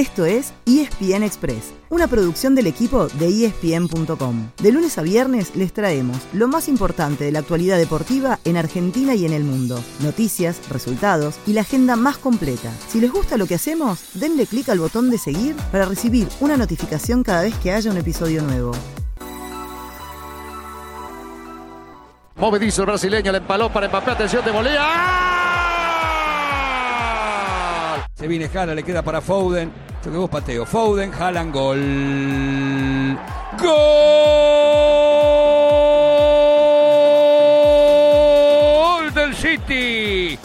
Esto es ESPN Express, una producción del equipo de ESPN.com. De lunes a viernes les traemos lo más importante de la actualidad deportiva en Argentina y en el mundo. Noticias, resultados y la agenda más completa. Si les gusta lo que hacemos, denle clic al botón de seguir para recibir una notificación cada vez que haya un episodio nuevo. Movedizo el brasileño, le empaló para Mbappé, atención de volea. Se viene Jala, le queda para Foden. Yo que vos pateo. Foden, Jalan, gol. ¡Gol del City!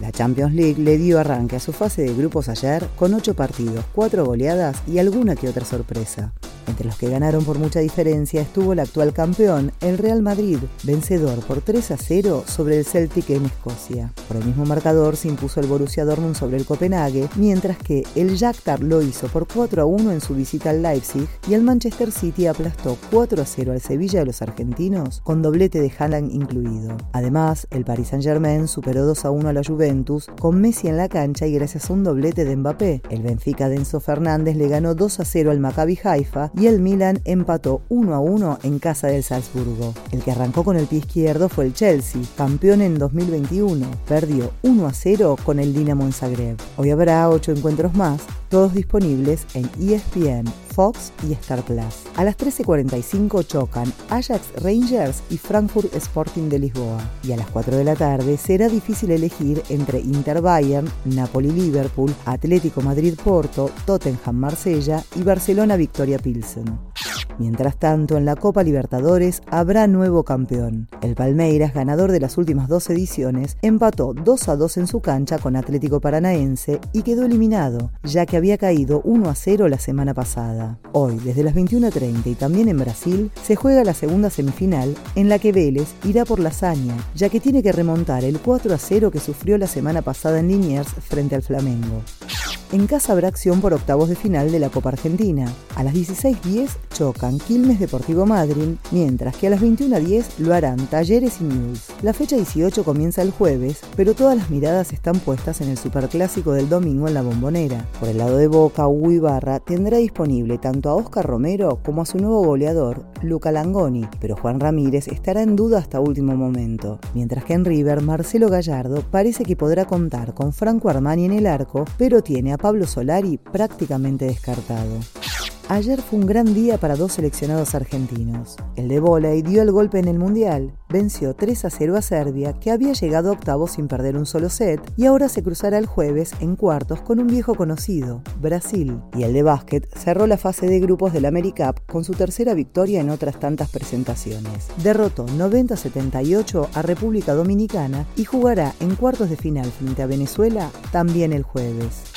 La Champions League le dio arranque a su fase de grupos ayer con 8 partidos, 4 goleadas y alguna que otra sorpresa. Entre los que ganaron por mucha diferencia estuvo el actual campeón, el Real Madrid, vencedor por 3 a 0 sobre el Celtic en Escocia. Por el mismo marcador se impuso el Borussia Dortmund sobre el Copenhague, mientras que el Shakhtar lo hizo por 4 a 1 en su visita al Leipzig y el Manchester City aplastó 4 a 0 al Sevilla de los argentinos, con doblete de Haaland incluido. Además, el Paris Saint-Germain superó 2 a 1 a la Juventus con Messi en la cancha y gracias a un doblete de Mbappé. El Benfica de Fernández le ganó 2 a 0 al Maccabi Haifa y el Milan empató 1 a 1 en casa del Salzburgo. El que arrancó con el pie izquierdo fue el Chelsea, campeón en 2021. Perdió 1 a 0 con el Dinamo en Zagreb. Hoy habrá 8 encuentros más, todos disponibles en ESPN, Fox y Star Plus. A las 13.45 chocan Ajax Rangers y Frankfurt Sporting de Lisboa. Y a las 4 de la tarde será difícil elegir entre Inter Bayern, Napoli Liverpool, Atlético Madrid Porto, Tottenham Marsella y Barcelona Victoria Pilsen. Mientras tanto, en la Copa Libertadores habrá nuevo campeón. El Palmeiras, ganador de las últimas dos ediciones, empató 2 a 2 en su cancha con Atlético Paranaense y quedó eliminado, ya que había caído 1 a 0 la semana pasada. Hoy, desde las 21.30 y también en Brasil, se juega la segunda semifinal en la que Vélez irá por la hazaña, ya que tiene que remontar el 4 a 0 que sufrió la semana pasada en Liniers frente al Flamengo. En casa habrá acción por octavos de final de la Copa Argentina. A las 16.10 chocan Quilmes Deportivo Madrid, mientras que a las 21.10 lo harán Talleres y News. La fecha 18 comienza el jueves, pero todas las miradas están puestas en el superclásico del domingo en la bombonera. Por el lado de Boca, Hugo Ibarra tendrá disponible tanto a Oscar Romero como a su nuevo goleador, Luca Langoni, pero Juan Ramírez estará en duda hasta último momento. Mientras que en River, Marcelo Gallardo parece que podrá contar con Franco Armani en el arco, pero tiene a Pablo Solari prácticamente descartado. Ayer fue un gran día para dos seleccionados argentinos. El de volei dio el golpe en el Mundial, venció 3 a 0 a Serbia, que había llegado a octavos sin perder un solo set, y ahora se cruzará el jueves en cuartos con un viejo conocido, Brasil. Y el de básquet cerró la fase de grupos del AmeriCup con su tercera victoria en otras tantas presentaciones. Derrotó 90-78 a República Dominicana y jugará en cuartos de final frente a Venezuela también el jueves.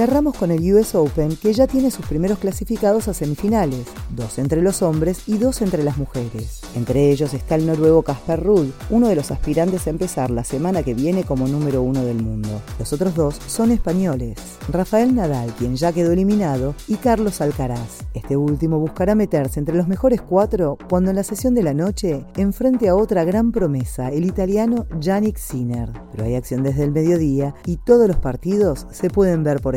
Cerramos con el US Open, que ya tiene sus primeros clasificados a semifinales, dos entre los hombres y dos entre las mujeres. Entre ellos está el noruego Casper Ruud, uno de los aspirantes a empezar la semana que viene como número uno del mundo. Los otros dos son españoles, Rafael Nadal, quien ya quedó eliminado, y Carlos Alcaraz. Este último buscará meterse entre los mejores cuatro cuando en la sesión de la noche enfrente a otra gran promesa, el italiano Yannick Sinner. Pero hay acción desde el mediodía y todos los partidos se pueden ver por